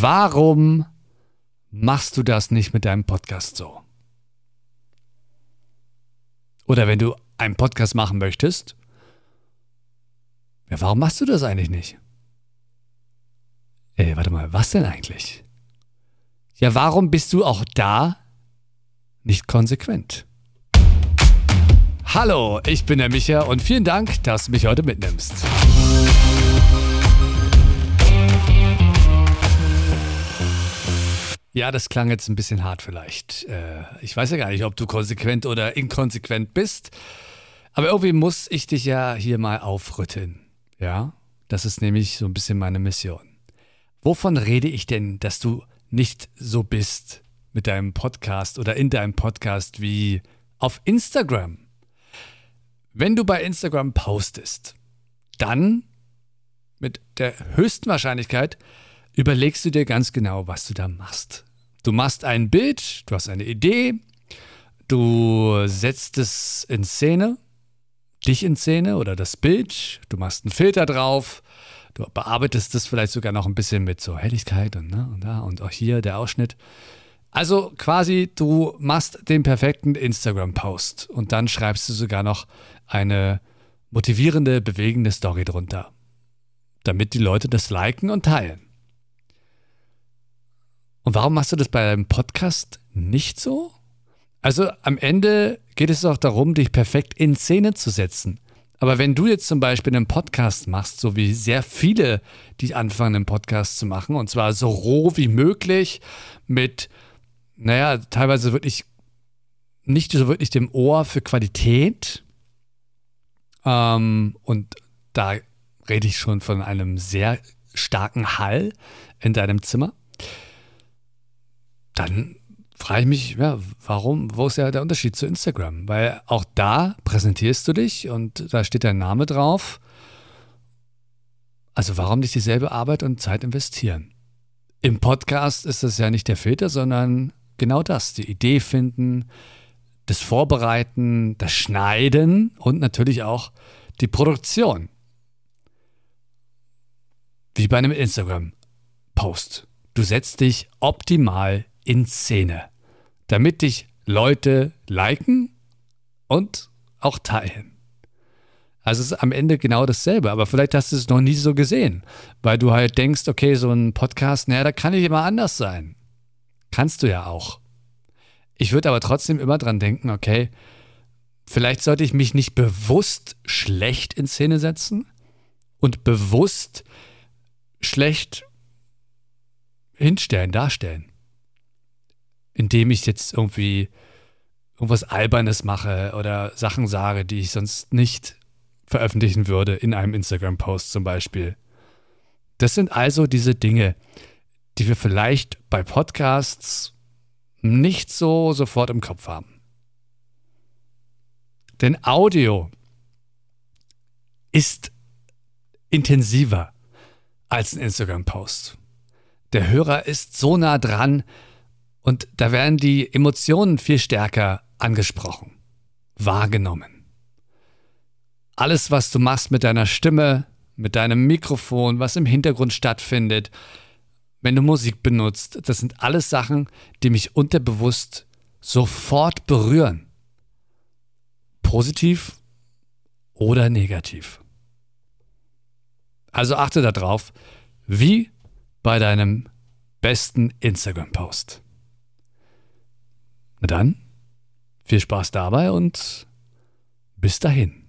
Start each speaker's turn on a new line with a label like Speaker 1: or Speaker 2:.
Speaker 1: Warum machst du das nicht mit deinem Podcast so? Oder wenn du einen Podcast machen möchtest, ja, warum machst du das eigentlich nicht? Ey, warte mal, was denn eigentlich? Ja, warum bist du auch da nicht konsequent? Hallo, ich bin der Micha und vielen Dank, dass du mich heute mitnimmst. Ja, das klang jetzt ein bisschen hart vielleicht. Äh, ich weiß ja gar nicht, ob du konsequent oder inkonsequent bist. Aber irgendwie muss ich dich ja hier mal aufrütteln. Ja, das ist nämlich so ein bisschen meine Mission. Wovon rede ich denn, dass du nicht so bist mit deinem Podcast oder in deinem Podcast wie auf Instagram? Wenn du bei Instagram postest, dann mit der höchsten Wahrscheinlichkeit überlegst du dir ganz genau, was du da machst. Du machst ein Bild, du hast eine Idee, du setzt es in Szene, dich in Szene oder das Bild, du machst einen Filter drauf, du bearbeitest es vielleicht sogar noch ein bisschen mit so Helligkeit und, ne, und da und auch hier der Ausschnitt. Also quasi, du machst den perfekten Instagram-Post und dann schreibst du sogar noch eine motivierende, bewegende Story drunter, damit die Leute das liken und teilen. Und warum machst du das bei deinem Podcast nicht so? Also am Ende geht es auch darum, dich perfekt in Szene zu setzen. Aber wenn du jetzt zum Beispiel einen Podcast machst, so wie sehr viele, die anfangen, einen Podcast zu machen, und zwar so roh wie möglich, mit, naja, teilweise wirklich nicht so wirklich dem Ohr für Qualität. Ähm, und da rede ich schon von einem sehr starken Hall in deinem Zimmer dann frage ich mich, ja, warum, wo ist ja der Unterschied zu Instagram? Weil auch da präsentierst du dich und da steht dein Name drauf. Also warum nicht dieselbe Arbeit und Zeit investieren? Im Podcast ist das ja nicht der Filter, sondern genau das, die Idee finden, das Vorbereiten, das Schneiden und natürlich auch die Produktion. Wie bei einem Instagram-Post. Du setzt dich optimal in Szene, damit dich Leute liken und auch teilen. Also es ist am Ende genau dasselbe, aber vielleicht hast du es noch nie so gesehen, weil du halt denkst, okay, so ein Podcast, naja, da kann ich immer anders sein. Kannst du ja auch. Ich würde aber trotzdem immer dran denken, okay, vielleicht sollte ich mich nicht bewusst schlecht in Szene setzen und bewusst schlecht hinstellen, darstellen indem ich jetzt irgendwie irgendwas Albernes mache oder Sachen sage, die ich sonst nicht veröffentlichen würde in einem Instagram-Post zum Beispiel. Das sind also diese Dinge, die wir vielleicht bei Podcasts nicht so sofort im Kopf haben. Denn Audio ist intensiver als ein Instagram-Post. Der Hörer ist so nah dran, und da werden die Emotionen viel stärker angesprochen, wahrgenommen. Alles, was du machst mit deiner Stimme, mit deinem Mikrofon, was im Hintergrund stattfindet, wenn du Musik benutzt, das sind alles Sachen, die mich unterbewusst sofort berühren. Positiv oder negativ. Also achte darauf, wie bei deinem besten Instagram-Post. Na dann, viel Spaß dabei und bis dahin.